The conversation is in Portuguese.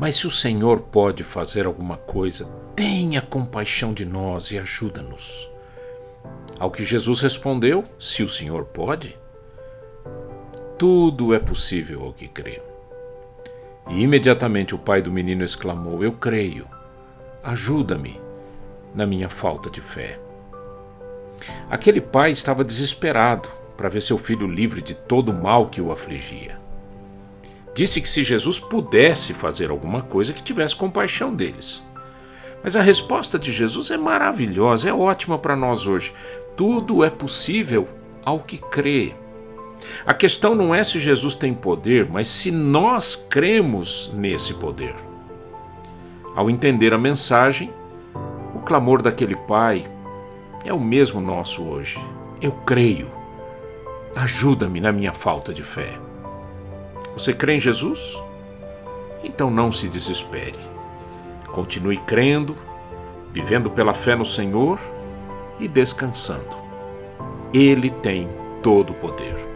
Mas se o Senhor pode fazer alguma coisa, tenha compaixão de nós e ajuda-nos. Ao que Jesus respondeu: Se o Senhor pode, tudo é possível ao que crê. E imediatamente o pai do menino exclamou: Eu creio, ajuda-me na minha falta de fé. Aquele pai estava desesperado para ver seu filho livre de todo o mal que o afligia. Disse que se Jesus pudesse fazer alguma coisa, que tivesse compaixão deles. Mas a resposta de Jesus é maravilhosa, é ótima para nós hoje. Tudo é possível ao que crê. A questão não é se Jesus tem poder, mas se nós cremos nesse poder. Ao entender a mensagem, o clamor daquele pai é o mesmo nosso hoje. Eu creio. Ajuda-me na minha falta de fé. Você crê em Jesus? Então não se desespere. Continue crendo, vivendo pela fé no Senhor e descansando. Ele tem todo o poder.